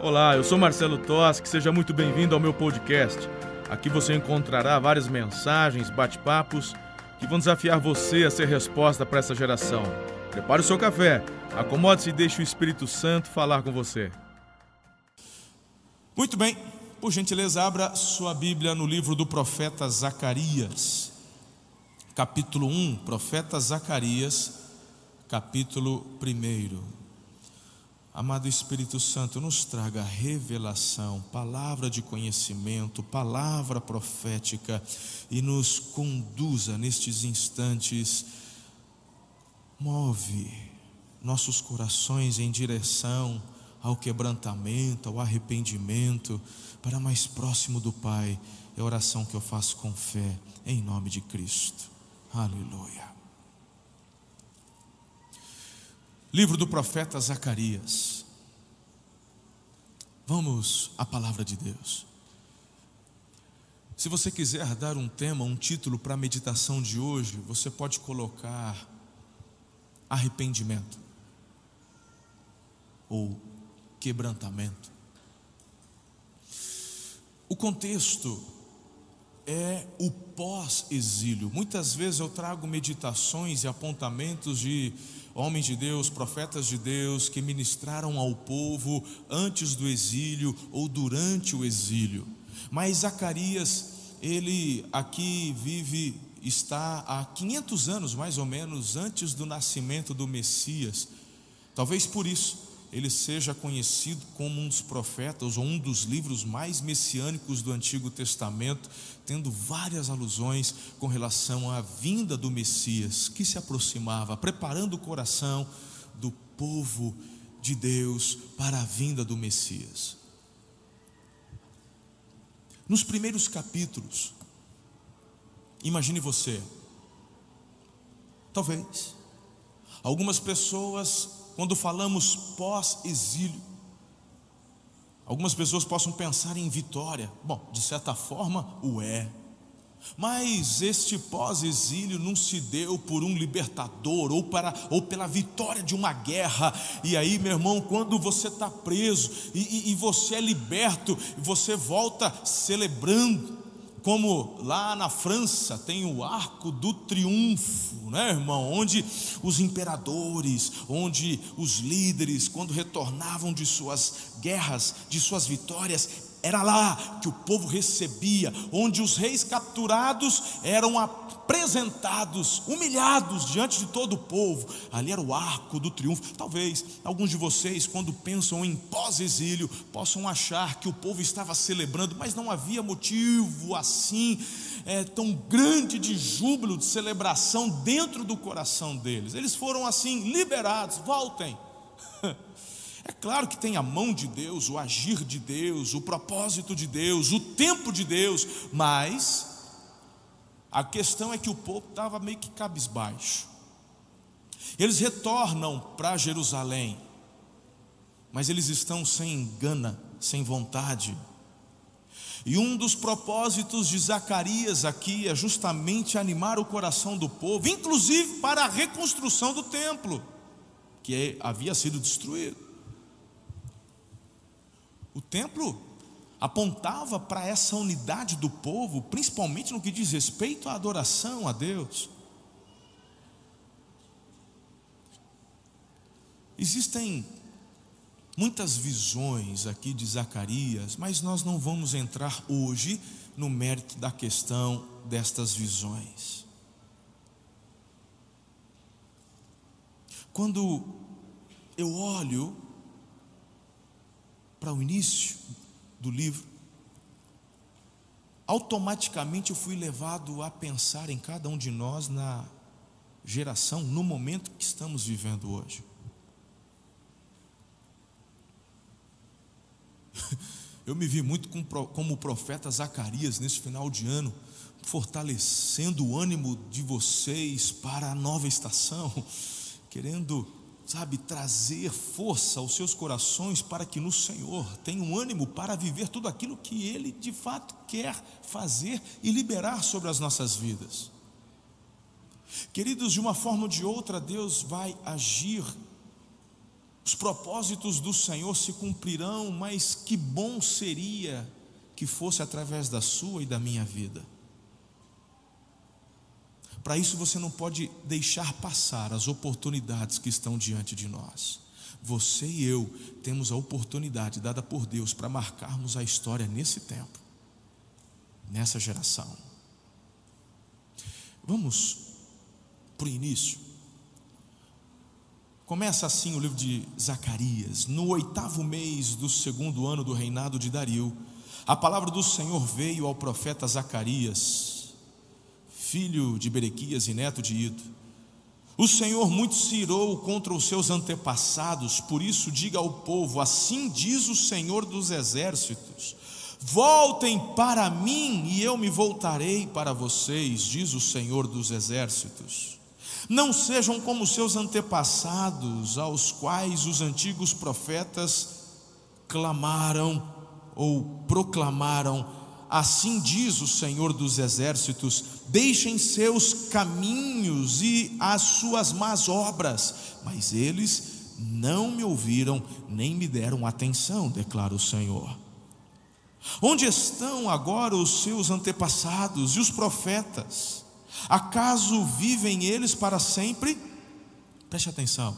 Olá, eu sou Marcelo Toschi, seja muito bem-vindo ao meu podcast. Aqui você encontrará várias mensagens, bate-papos que vão desafiar você a ser resposta para essa geração. Prepare o seu café, acomode-se e deixe o Espírito Santo falar com você. Muito bem, por gentileza, abra sua Bíblia no livro do profeta Zacarias, capítulo 1, profeta Zacarias, capítulo 1. Amado Espírito Santo, nos traga revelação, palavra de conhecimento, palavra profética e nos conduza nestes instantes. Move nossos corações em direção ao quebrantamento, ao arrependimento, para mais próximo do Pai. É a oração que eu faço com fé, em nome de Cristo. Aleluia. Livro do profeta Zacarias. Vamos à palavra de Deus. Se você quiser dar um tema, um título para a meditação de hoje, você pode colocar arrependimento ou quebrantamento. O contexto é o pós-exílio. Muitas vezes eu trago meditações e apontamentos de homens de Deus, profetas de Deus que ministraram ao povo antes do exílio ou durante o exílio. Mas Zacarias, ele aqui vive, está há 500 anos mais ou menos antes do nascimento do Messias. Talvez por isso ele seja conhecido como um dos profetas ou um dos livros mais messiânicos do Antigo Testamento, tendo várias alusões com relação à vinda do Messias que se aproximava, preparando o coração do povo de Deus para a vinda do Messias. Nos primeiros capítulos, imagine você, talvez, algumas pessoas quando falamos pós-exílio, algumas pessoas possam pensar em vitória. Bom, de certa forma, o é. Mas este pós-exílio não se deu por um libertador ou, para, ou pela vitória de uma guerra. E aí, meu irmão, quando você está preso e, e, e você é liberto, você volta celebrando como lá na França tem o Arco do Triunfo, né, irmão? Onde os imperadores, onde os líderes, quando retornavam de suas guerras, de suas vitórias, era lá que o povo recebia, onde os reis capturados eram apresentados, humilhados diante de todo o povo. Ali era o arco do triunfo. Talvez alguns de vocês, quando pensam em pós-exílio, possam achar que o povo estava celebrando, mas não havia motivo assim é, tão grande de júbilo, de celebração dentro do coração deles. Eles foram assim liberados. Voltem. É claro que tem a mão de Deus, o agir de Deus, o propósito de Deus, o tempo de Deus, mas a questão é que o povo estava meio que cabisbaixo. Eles retornam para Jerusalém, mas eles estão sem gana, sem vontade. E um dos propósitos de Zacarias aqui é justamente animar o coração do povo, inclusive para a reconstrução do templo, que havia sido destruído. O templo apontava para essa unidade do povo, principalmente no que diz respeito à adoração a Deus. Existem muitas visões aqui de Zacarias, mas nós não vamos entrar hoje no mérito da questão destas visões. Quando eu olho para o início do livro, automaticamente eu fui levado a pensar em cada um de nós na geração, no momento que estamos vivendo hoje. Eu me vi muito como o profeta Zacarias nesse final de ano, fortalecendo o ânimo de vocês para a nova estação, querendo sabe, trazer força aos seus corações para que no Senhor tenham ânimo para viver tudo aquilo que Ele de fato quer fazer e liberar sobre as nossas vidas. Queridos, de uma forma ou de outra, Deus vai agir Os propósitos do Senhor se cumprirão, mas que bom seria que fosse através da sua e da minha vida. Para isso você não pode deixar passar as oportunidades que estão diante de nós. Você e eu temos a oportunidade dada por Deus para marcarmos a história nesse tempo, nessa geração. Vamos para o início. Começa assim o livro de Zacarias. No oitavo mês do segundo ano do reinado de Dario, a palavra do Senhor veio ao profeta Zacarias, filho de Berequias e neto de Ido. O Senhor muito se irou contra os seus antepassados, por isso diga ao povo: Assim diz o Senhor dos exércitos: Voltem para mim e eu me voltarei para vocês, diz o Senhor dos exércitos. Não sejam como seus antepassados, aos quais os antigos profetas clamaram ou proclamaram: Assim diz o Senhor dos exércitos: deixem seus caminhos e as suas más obras. Mas eles não me ouviram nem me deram atenção, declara o Senhor. Onde estão agora os seus antepassados e os profetas? Acaso vivem eles para sempre? Preste atenção.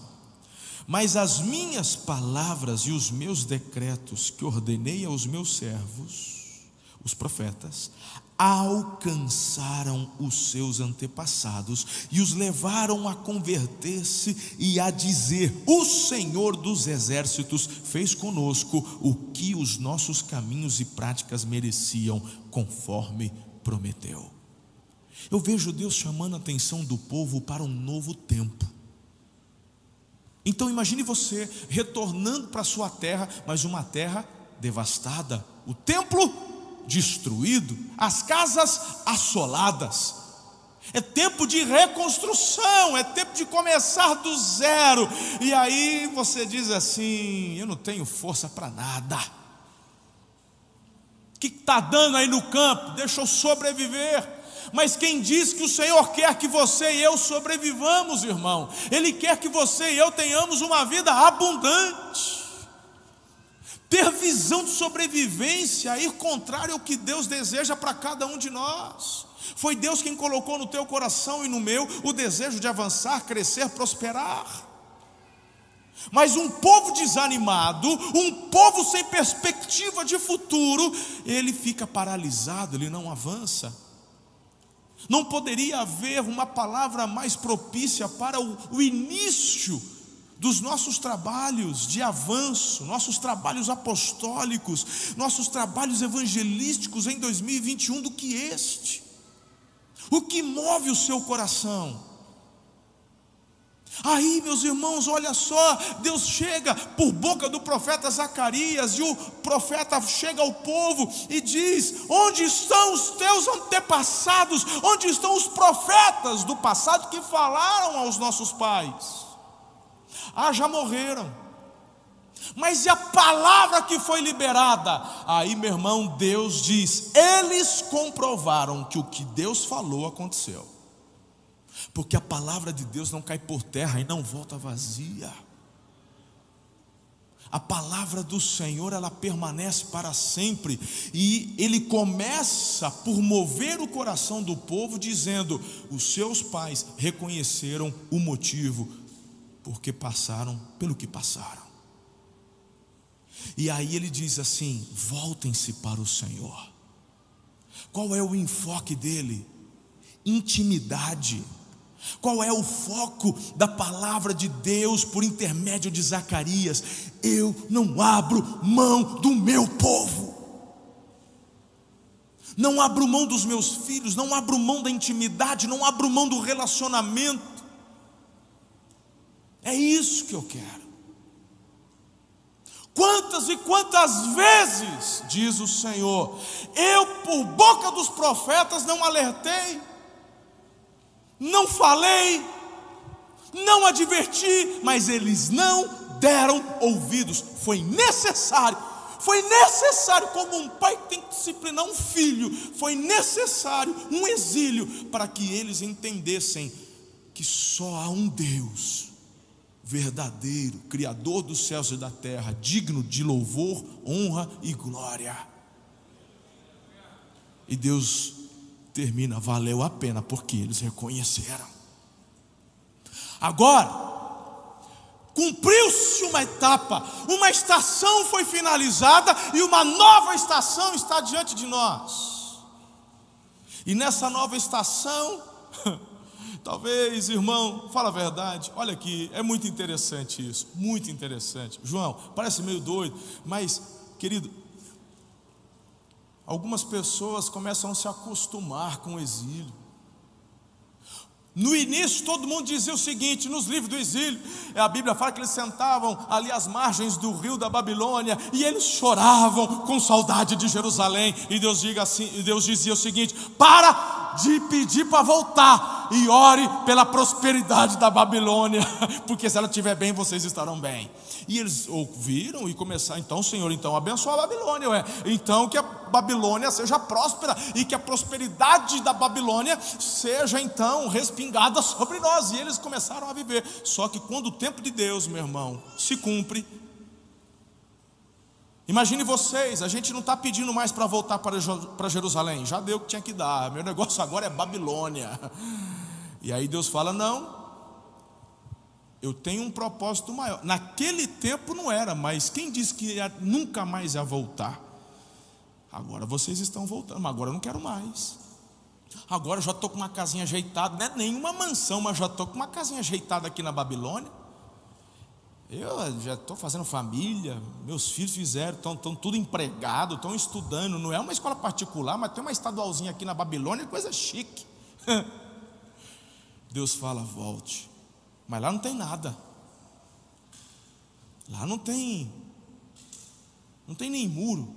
Mas as minhas palavras e os meus decretos que ordenei aos meus servos, os profetas, alcançaram os seus antepassados e os levaram a converter-se e a dizer: O Senhor dos exércitos fez conosco o que os nossos caminhos e práticas mereciam, conforme prometeu. Eu vejo Deus chamando a atenção do povo para um novo tempo. Então imagine você retornando para sua terra, mas uma terra devastada, o templo destruído, as casas assoladas. É tempo de reconstrução, é tempo de começar do zero. E aí você diz assim: eu não tenho força para nada. O que está dando aí no campo? Deixa eu sobreviver. Mas quem diz que o Senhor quer que você e eu sobrevivamos, irmão? Ele quer que você e eu tenhamos uma vida abundante. Ter visão de sobrevivência, ir contrário ao que Deus deseja para cada um de nós. Foi Deus quem colocou no teu coração e no meu o desejo de avançar, crescer, prosperar. Mas um povo desanimado, um povo sem perspectiva de futuro, ele fica paralisado, ele não avança. Não poderia haver uma palavra mais propícia para o, o início dos nossos trabalhos de avanço, nossos trabalhos apostólicos, nossos trabalhos evangelísticos em 2021 do que este. O que move o seu coração? Aí, meus irmãos, olha só, Deus chega por boca do profeta Zacarias, e o profeta chega ao povo e diz: Onde estão os teus antepassados? Onde estão os profetas do passado que falaram aos nossos pais? Ah, já morreram. Mas e a palavra que foi liberada? Aí, meu irmão, Deus diz: Eles comprovaram que o que Deus falou aconteceu porque a palavra de Deus não cai por terra e não volta vazia. A palavra do Senhor, ela permanece para sempre, e ele começa por mover o coração do povo, dizendo: os seus pais reconheceram o motivo, porque passaram pelo que passaram. E aí ele diz assim: voltem-se para o Senhor. Qual é o enfoque dele? Intimidade. Qual é o foco da palavra de Deus por intermédio de Zacarias? Eu não abro mão do meu povo. Não abro mão dos meus filhos, não abro mão da intimidade, não abro mão do relacionamento. É isso que eu quero. Quantas e quantas vezes, diz o Senhor, eu por boca dos profetas não alertei, não falei, não adverti, mas eles não deram ouvidos. Foi necessário, foi necessário, como um pai tem que disciplinar um filho, foi necessário um exílio para que eles entendessem que só há um Deus verdadeiro, Criador dos céus e da terra, digno de louvor, honra e glória. E Deus termina, valeu a pena, porque eles reconheceram. Agora, cumpriu-se uma etapa, uma estação foi finalizada e uma nova estação está diante de nós. E nessa nova estação, talvez, irmão, fala a verdade, olha aqui, é muito interessante isso, muito interessante. João, parece meio doido, mas, querido, algumas pessoas começam a se acostumar com o exílio. No início, todo mundo dizia o seguinte: nos livros do exílio, a Bíblia fala que eles sentavam ali às margens do rio da Babilônia e eles choravam com saudade de Jerusalém. E Deus, diga assim, Deus dizia o seguinte: para de pedir para voltar e ore pela prosperidade da Babilônia, porque se ela estiver bem, vocês estarão bem. E eles ouviram e começaram, então, Senhor, então abençoa a Babilônia, ué. então que a Babilônia seja próspera e que a prosperidade da Babilônia seja então respingada sobre nós. E eles começaram a viver. Só que quando o tempo de Deus, meu irmão, se cumpre, Imagine vocês, a gente não está pedindo mais para voltar para Jerusalém, já deu o que tinha que dar, meu negócio agora é Babilônia. E aí Deus fala: não, eu tenho um propósito maior. Naquele tempo não era, mas quem disse que ia, nunca mais ia voltar? Agora vocês estão voltando, mas agora eu não quero mais. Agora eu já estou com uma casinha ajeitada, não é nenhuma mansão, mas já estou com uma casinha ajeitada aqui na Babilônia. Eu já estou fazendo família, meus filhos fizeram, estão, tudo empregado, estão estudando. Não é uma escola particular, mas tem uma estadualzinha aqui na Babilônia, coisa chique. Deus fala: volte. Mas lá não tem nada. Lá não tem, não tem nem muro.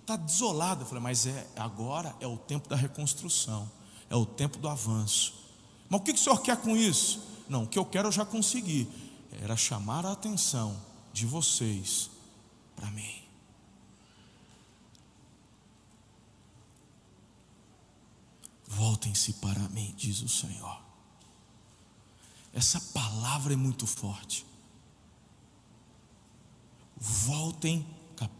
Está desolado. Eu falei, mas é agora é o tempo da reconstrução, é o tempo do avanço. Mas o que, que o senhor quer com isso? Não, o que eu quero eu já consegui. Era chamar a atenção de vocês para mim. Voltem-se para mim, diz o Senhor. Essa palavra é muito forte. Voltem,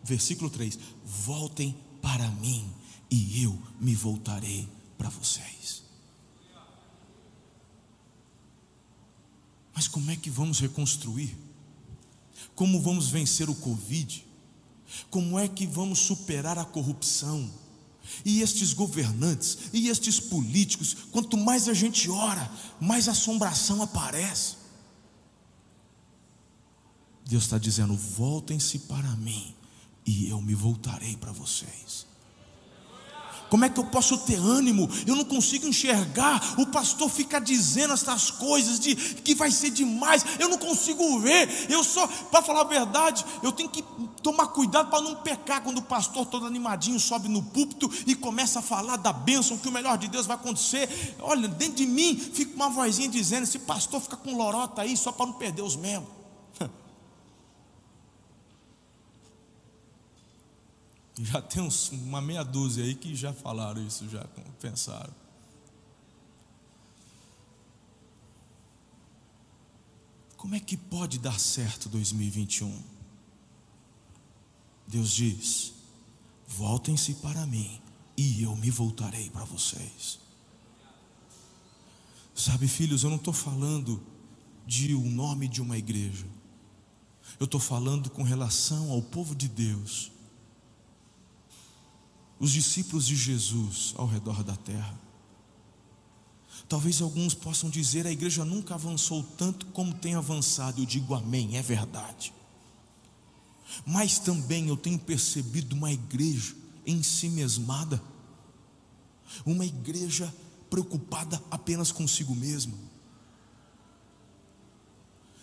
versículo 3: Voltem para mim e eu me voltarei para vocês. Mas como é que vamos reconstruir? Como vamos vencer o Covid? Como é que vamos superar a corrupção? E estes governantes, e estes políticos, quanto mais a gente ora, mais assombração aparece. Deus está dizendo: voltem-se para mim, e eu me voltarei para vocês. Como é que eu posso ter ânimo? Eu não consigo enxergar. O pastor fica dizendo essas coisas de que vai ser demais. Eu não consigo ver. Eu só, para falar a verdade, eu tenho que tomar cuidado para não pecar quando o pastor todo animadinho sobe no púlpito e começa a falar da bênção que o melhor de Deus vai acontecer. Olha, dentro de mim fica uma vozinha dizendo: esse pastor fica com lorota aí só para não perder os membros. Já tem uns, uma meia dúzia aí que já falaram isso, já pensaram. Como é que pode dar certo 2021? Deus diz: voltem-se para mim e eu me voltarei para vocês. Sabe, filhos, eu não estou falando de o um nome de uma igreja, eu estou falando com relação ao povo de Deus os discípulos de Jesus ao redor da terra. Talvez alguns possam dizer: a igreja nunca avançou tanto como tem avançado. Eu digo amém, é verdade. Mas também eu tenho percebido uma igreja em si mesmada, uma igreja preocupada apenas consigo mesma.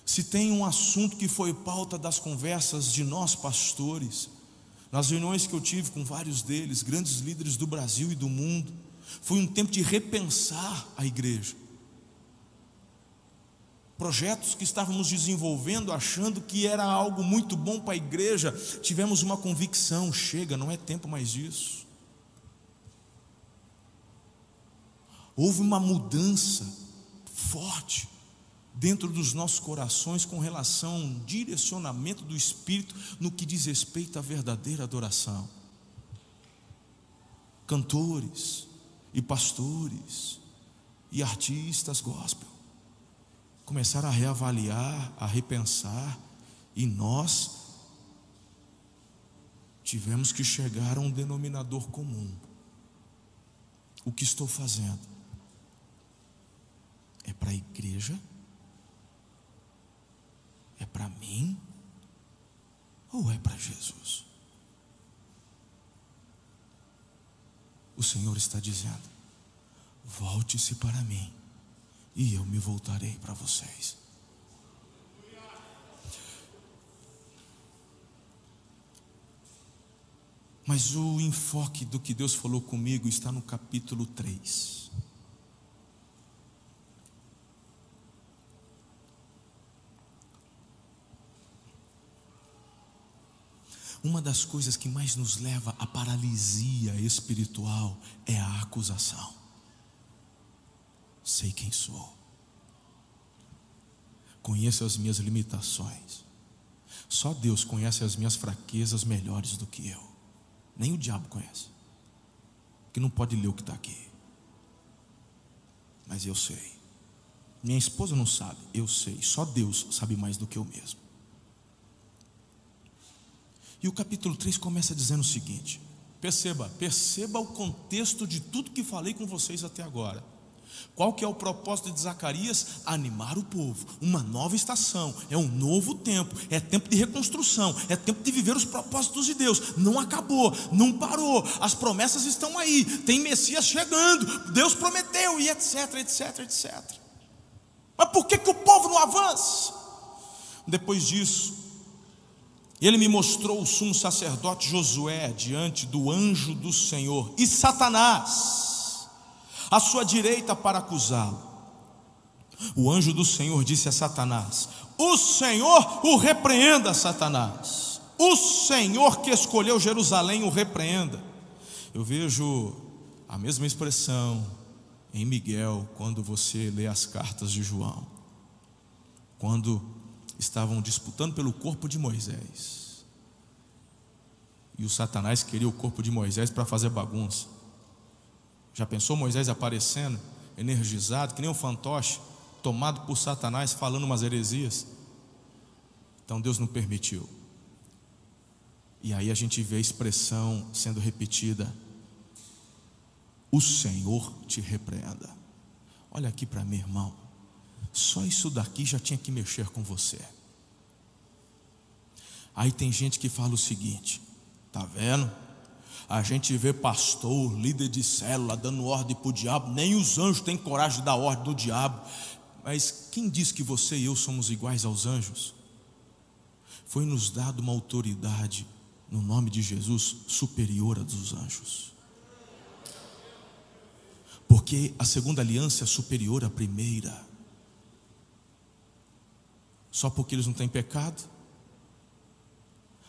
Se tem um assunto que foi pauta das conversas de nós pastores, nas reuniões que eu tive com vários deles, grandes líderes do Brasil e do mundo, foi um tempo de repensar a igreja. Projetos que estávamos desenvolvendo, achando que era algo muito bom para a igreja, tivemos uma convicção: chega, não é tempo mais disso. Houve uma mudança forte. Dentro dos nossos corações com relação a um direcionamento do Espírito no que diz respeito à verdadeira adoração. Cantores e pastores e artistas gospel começaram a reavaliar, a repensar, e nós tivemos que chegar a um denominador comum. O que estou fazendo? É para a igreja? É para mim? Ou é para Jesus? O Senhor está dizendo: volte-se para mim, e eu me voltarei para vocês. Mas o enfoque do que Deus falou comigo está no capítulo 3. Uma das coisas que mais nos leva à paralisia espiritual é a acusação. Sei quem sou, conheço as minhas limitações, só Deus conhece as minhas fraquezas melhores do que eu. Nem o diabo conhece. Que não pode ler o que está aqui. Mas eu sei. Minha esposa não sabe, eu sei. Só Deus sabe mais do que eu mesmo. E o capítulo 3 começa dizendo o seguinte: perceba, perceba o contexto de tudo que falei com vocês até agora. Qual que é o propósito de Zacarias? Animar o povo. Uma nova estação, é um novo tempo, é tempo de reconstrução, é tempo de viver os propósitos de Deus. Não acabou, não parou. As promessas estão aí. Tem Messias chegando. Deus prometeu e etc, etc, etc. Mas por que que o povo não avança? Depois disso, ele me mostrou o sumo sacerdote Josué diante do anjo do Senhor e Satanás à sua direita para acusá-lo. O anjo do Senhor disse a Satanás: O Senhor o repreenda, Satanás. O Senhor que escolheu Jerusalém o repreenda. Eu vejo a mesma expressão em Miguel quando você lê as cartas de João. Quando estavam disputando pelo corpo de Moisés. E o Satanás queria o corpo de Moisés para fazer bagunça. Já pensou Moisés aparecendo, energizado, que nem um fantoche, tomado por Satanás, falando umas heresias? Então Deus não permitiu. E aí a gente vê a expressão sendo repetida: O Senhor te repreenda. Olha aqui para mim, irmão. Só isso daqui já tinha que mexer com você. Aí tem gente que fala o seguinte: tá vendo? A gente vê pastor, líder de célula dando ordem para o diabo, nem os anjos têm coragem de dar ordem do diabo. Mas quem diz que você e eu somos iguais aos anjos? Foi nos dado uma autoridade, no nome de Jesus, superior à dos anjos. Porque a segunda aliança é superior à primeira. Só porque eles não têm pecado?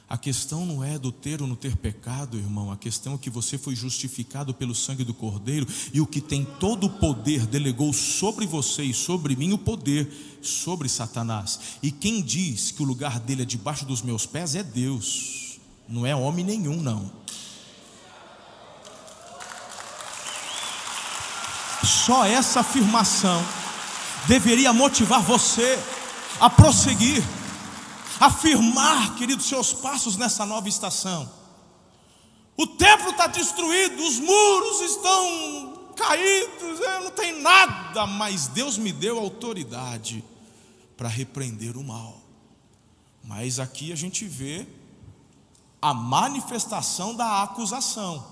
A questão não é do ter ou não ter pecado, irmão. A questão é que você foi justificado pelo sangue do Cordeiro e o que tem todo o poder delegou sobre você e sobre mim o poder sobre Satanás. E quem diz que o lugar dele é debaixo dos meus pés é Deus, não é homem nenhum, não. Só essa afirmação deveria motivar você a prosseguir afirmar, querido, seus passos nessa nova estação. O templo está destruído, os muros estão caídos, não tem nada, mas Deus me deu autoridade para repreender o mal. Mas aqui a gente vê a manifestação da acusação.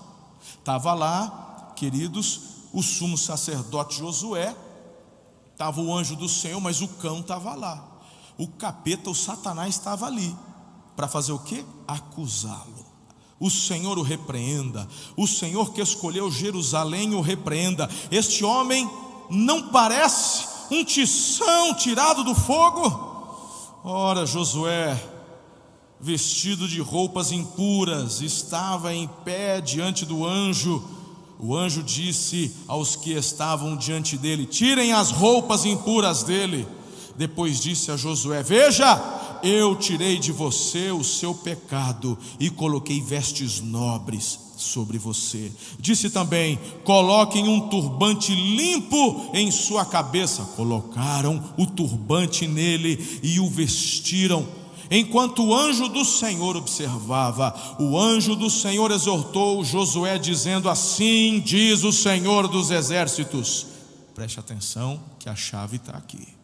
Estava lá, queridos, o sumo sacerdote Josué, estava o anjo do Senhor, mas o cão estava lá o capeta, o Satanás estava ali para fazer o que? Acusá-lo. O Senhor o repreenda, o Senhor que escolheu Jerusalém o repreenda. Este homem não parece um tição tirado do fogo? Ora, Josué, vestido de roupas impuras, estava em pé diante do anjo. O anjo disse aos que estavam diante dele: Tirem as roupas impuras dele. Depois disse a Josué: Veja, eu tirei de você o seu pecado e coloquei vestes nobres sobre você. Disse também: Coloquem um turbante limpo em sua cabeça. Colocaram o turbante nele e o vestiram. Enquanto o anjo do Senhor observava, o anjo do Senhor exortou Josué, dizendo: Assim diz o Senhor dos exércitos. Preste atenção, que a chave está aqui.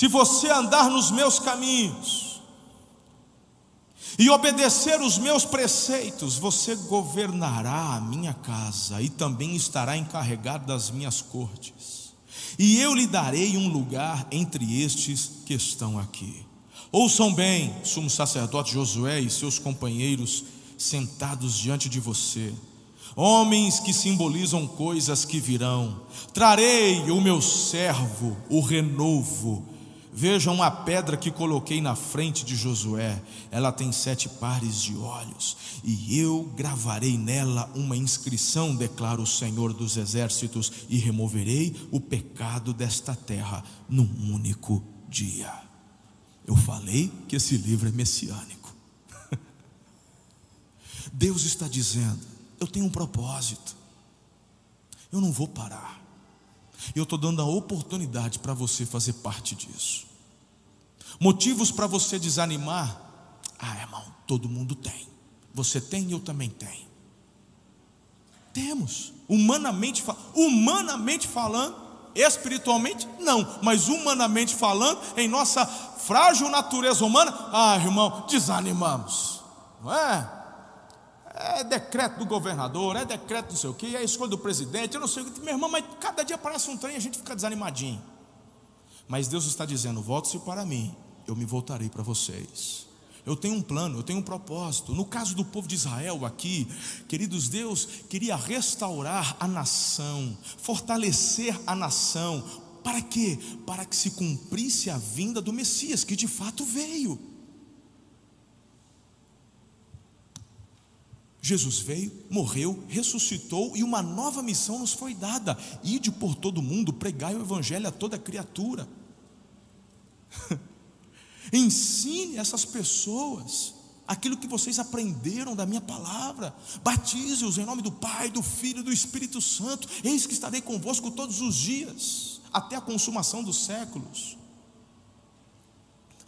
Se você andar nos meus caminhos e obedecer os meus preceitos, você governará a minha casa e também estará encarregado das minhas cortes. E eu lhe darei um lugar entre estes que estão aqui. Ouçam bem, sumo sacerdote Josué e seus companheiros sentados diante de você homens que simbolizam coisas que virão. Trarei o meu servo, o renovo, Vejam a pedra que coloquei na frente de Josué, ela tem sete pares de olhos, e eu gravarei nela uma inscrição, declara o Senhor dos Exércitos, e removerei o pecado desta terra num único dia. Eu falei que esse livro é messiânico. Deus está dizendo: eu tenho um propósito, eu não vou parar. Eu estou dando a oportunidade para você fazer parte disso. Motivos para você desanimar? Ah, irmão, todo mundo tem. Você tem, eu também tenho. Temos. Humanamente, humanamente falando, espiritualmente, não, mas humanamente falando, em nossa frágil natureza humana, ah, irmão, desanimamos. Não é? É decreto do governador, é decreto não sei o que, é escolha do presidente, eu não sei o que, meu irmão, mas cada dia aparece um trem e a gente fica desanimadinho. Mas Deus está dizendo: volte-se para mim, eu me voltarei para vocês. Eu tenho um plano, eu tenho um propósito. No caso do povo de Israel aqui, queridos, Deus queria restaurar a nação, fortalecer a nação. Para quê? Para que se cumprisse a vinda do Messias, que de fato veio. Jesus veio, morreu, ressuscitou e uma nova missão nos foi dada: ide por todo mundo, pregai o evangelho a toda criatura. Ensine essas pessoas aquilo que vocês aprenderam da minha palavra. Batize-os em nome do Pai, do Filho e do Espírito Santo. Eis que estarei convosco todos os dias, até a consumação dos séculos.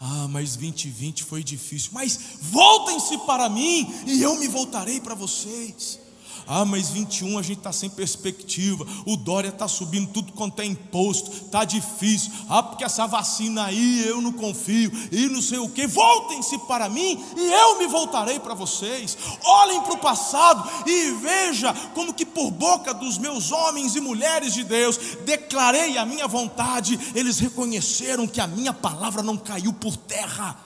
Ah, mas 2020 foi difícil. Mas voltem-se para mim e eu me voltarei para vocês. Ah, mas 21 a gente está sem perspectiva. O Dória está subindo tudo quanto é imposto. Está difícil. Ah, porque essa vacina aí eu não confio. E não sei o que. Voltem-se para mim e eu me voltarei para vocês. Olhem para o passado e veja como que por boca dos meus homens e mulheres de Deus declarei a minha vontade. Eles reconheceram que a minha palavra não caiu por terra.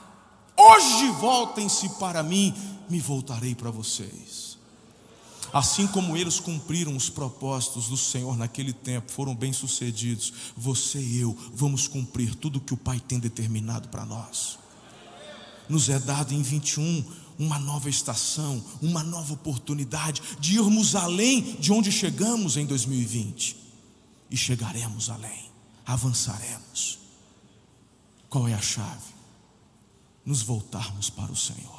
Hoje voltem-se para mim, me voltarei para vocês. Assim como eles cumpriram os propósitos do Senhor naquele tempo, foram bem-sucedidos, você e eu vamos cumprir tudo que o Pai tem determinado para nós. Nos é dado em 21 uma nova estação, uma nova oportunidade de irmos além de onde chegamos em 2020. E chegaremos além, avançaremos. Qual é a chave? Nos voltarmos para o Senhor.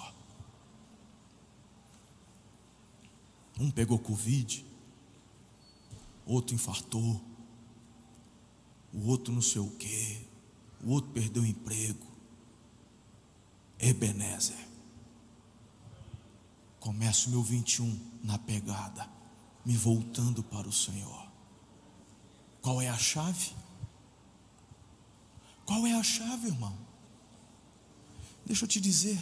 Um pegou Covid, outro infartou, o outro não sei o quê, o outro perdeu o emprego. Ebenezer. Começo meu 21 na pegada, me voltando para o Senhor. Qual é a chave? Qual é a chave, irmão? Deixa eu te dizer.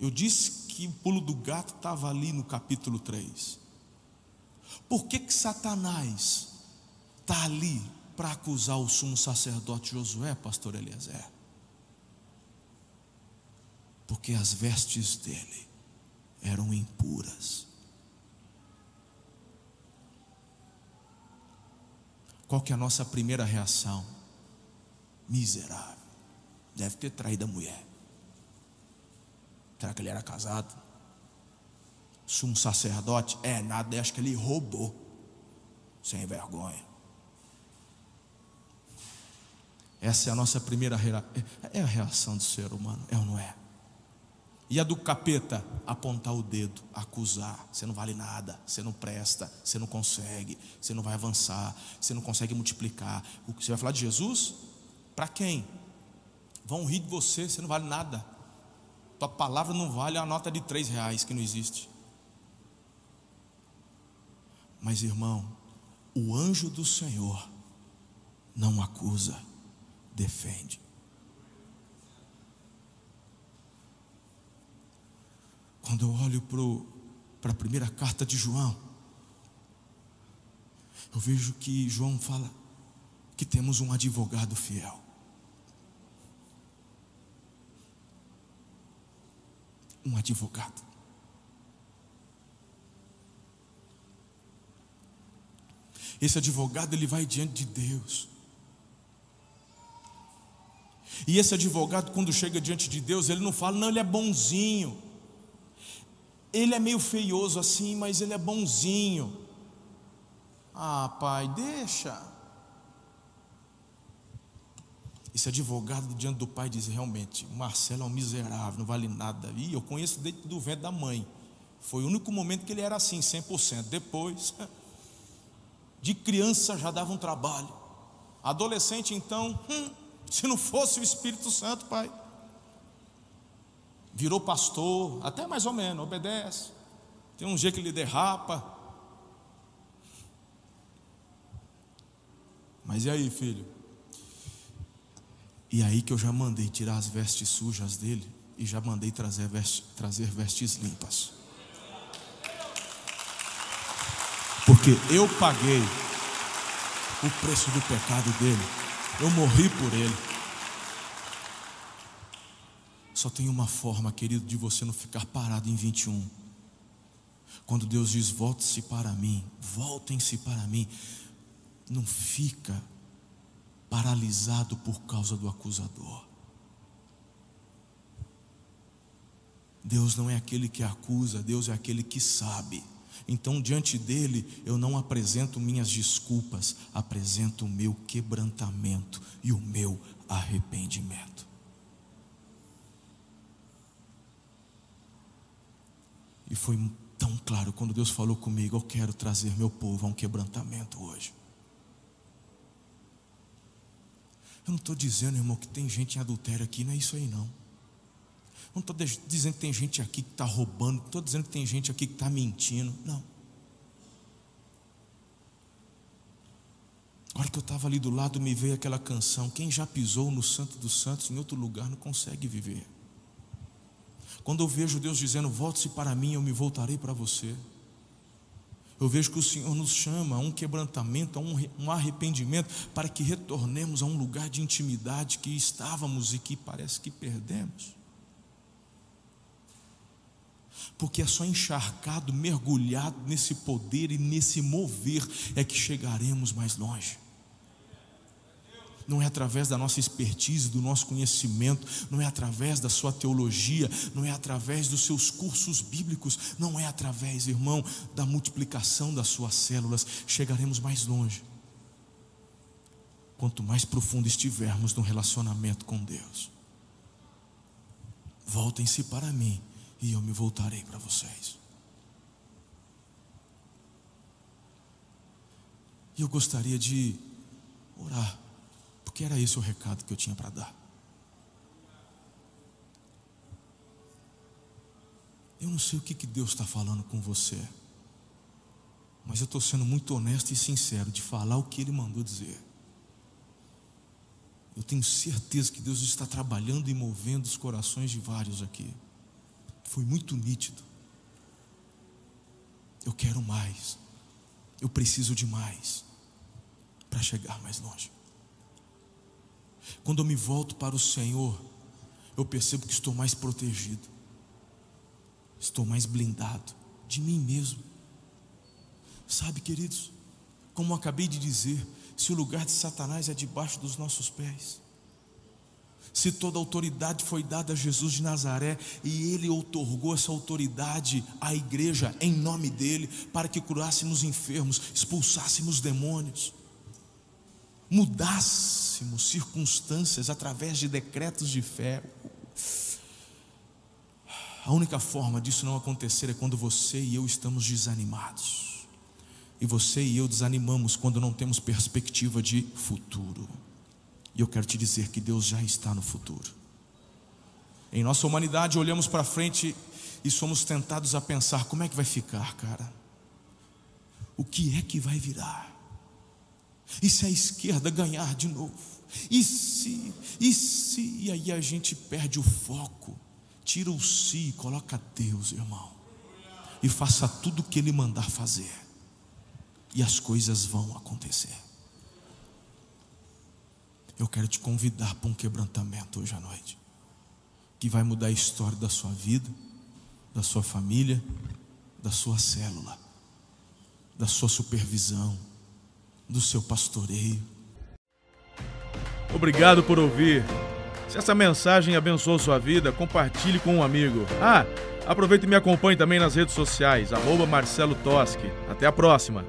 Eu disse que o pulo do gato estava ali no capítulo 3. Por que, que Satanás está ali para acusar o sumo sacerdote Josué, pastor Eliezer? Porque as vestes dele eram impuras. Qual que é a nossa primeira reação? Miserável. Deve ter traído a mulher. Será que ele era casado? Sumo sacerdote? É, nada, acho que ele roubou. Sem vergonha. Essa é a nossa primeira reação. É a reação do ser humano, é ou não é? E a do capeta? Apontar o dedo, acusar. Você não vale nada, você não presta, você não consegue, você não vai avançar, você não consegue multiplicar. Você vai falar de Jesus? Para quem? Vão rir de você, você não vale nada. Tua palavra não vale a nota de três reais que não existe. Mas irmão, o anjo do Senhor não acusa defende. Quando eu olho para a primeira carta de João, eu vejo que João fala que temos um advogado fiel. Um advogado. Esse advogado ele vai diante de Deus. E esse advogado, quando chega diante de Deus, ele não fala, não, ele é bonzinho. Ele é meio feioso assim, mas ele é bonzinho. Ah, pai, deixa. Esse advogado diante do pai diz: realmente, Marcelo é um miserável, não vale nada. E eu conheço desde do vento da mãe. Foi o único momento que ele era assim, 100%. Depois, de criança já dava um trabalho. Adolescente, então, hum, se não fosse o Espírito Santo, Pai. Virou pastor, até mais ou menos, obedece. Tem um jeito que ele derrapa. Mas e aí, filho? E aí que eu já mandei tirar as vestes sujas dele e já mandei trazer, veste, trazer vestes limpas. Porque eu paguei o preço do pecado dele. Eu morri por ele. Só tem uma forma, querido, de você não ficar parado em 21. Quando Deus diz: volte-se para mim, voltem-se para mim. Não fica paralisado por causa do acusador. Deus não é aquele que acusa, Deus é aquele que sabe. Então, diante dele, eu não apresento minhas desculpas, apresento o meu quebrantamento e o meu arrependimento. E foi tão claro quando Deus falou comigo: Eu quero trazer meu povo a um quebrantamento hoje. Eu não estou dizendo, irmão, que tem gente em adultério aqui, não é isso aí não. Não estou dizendo que tem gente aqui que está roubando, não estou dizendo que tem gente aqui que está mentindo. Não. A hora que eu estava ali do lado, me veio aquela canção: Quem já pisou no Santo dos Santos em outro lugar não consegue viver. Quando eu vejo Deus dizendo: Volte-se para mim, eu me voltarei para você. Eu vejo que o Senhor nos chama a um quebrantamento, a um arrependimento, para que retornemos a um lugar de intimidade que estávamos e que parece que perdemos porque é só encharcado, mergulhado nesse poder e nesse mover é que chegaremos mais longe. Não é através da nossa expertise, do nosso conhecimento, não é através da sua teologia, não é através dos seus cursos bíblicos, não é através, irmão, da multiplicação das suas células, chegaremos mais longe. Quanto mais profundo estivermos no relacionamento com Deus. Voltem-se para mim e eu me voltarei para vocês. E eu gostaria de orar, porque era esse o recado que eu tinha para dar. Eu não sei o que, que Deus está falando com você, mas eu estou sendo muito honesto e sincero de falar o que Ele mandou dizer. Eu tenho certeza que Deus está trabalhando e movendo os corações de vários aqui foi muito nítido. Eu quero mais, eu preciso de mais para chegar mais longe. Quando eu me volto para o Senhor, eu percebo que estou mais protegido, estou mais blindado de mim mesmo. Sabe, queridos, como eu acabei de dizer, se o lugar de Satanás é debaixo dos nossos pés, se toda autoridade foi dada a Jesus de Nazaré e ele outorgou essa autoridade à igreja em nome dele para que curássemos enfermos, expulsássemos demônios. Mudássemos circunstâncias através de decretos de fé. A única forma disso não acontecer é quando você e eu estamos desanimados. E você e eu desanimamos quando não temos perspectiva de futuro. E eu quero te dizer que Deus já está no futuro. Em nossa humanidade, olhamos para frente e somos tentados a pensar: como é que vai ficar, cara? O que é que vai virar? E se a esquerda ganhar de novo? E se, e se, e aí a gente perde o foco, tira o si e coloca Deus, irmão, e faça tudo o que Ele mandar fazer, e as coisas vão acontecer. Eu quero te convidar para um quebrantamento hoje à noite, que vai mudar a história da sua vida, da sua família, da sua célula, da sua supervisão, do seu pastoreio. Obrigado por ouvir. Se essa mensagem abençoou sua vida, compartilhe com um amigo. Ah, aproveite e me acompanhe também nas redes sociais, arroba Marcelo Toschi. Até a próxima!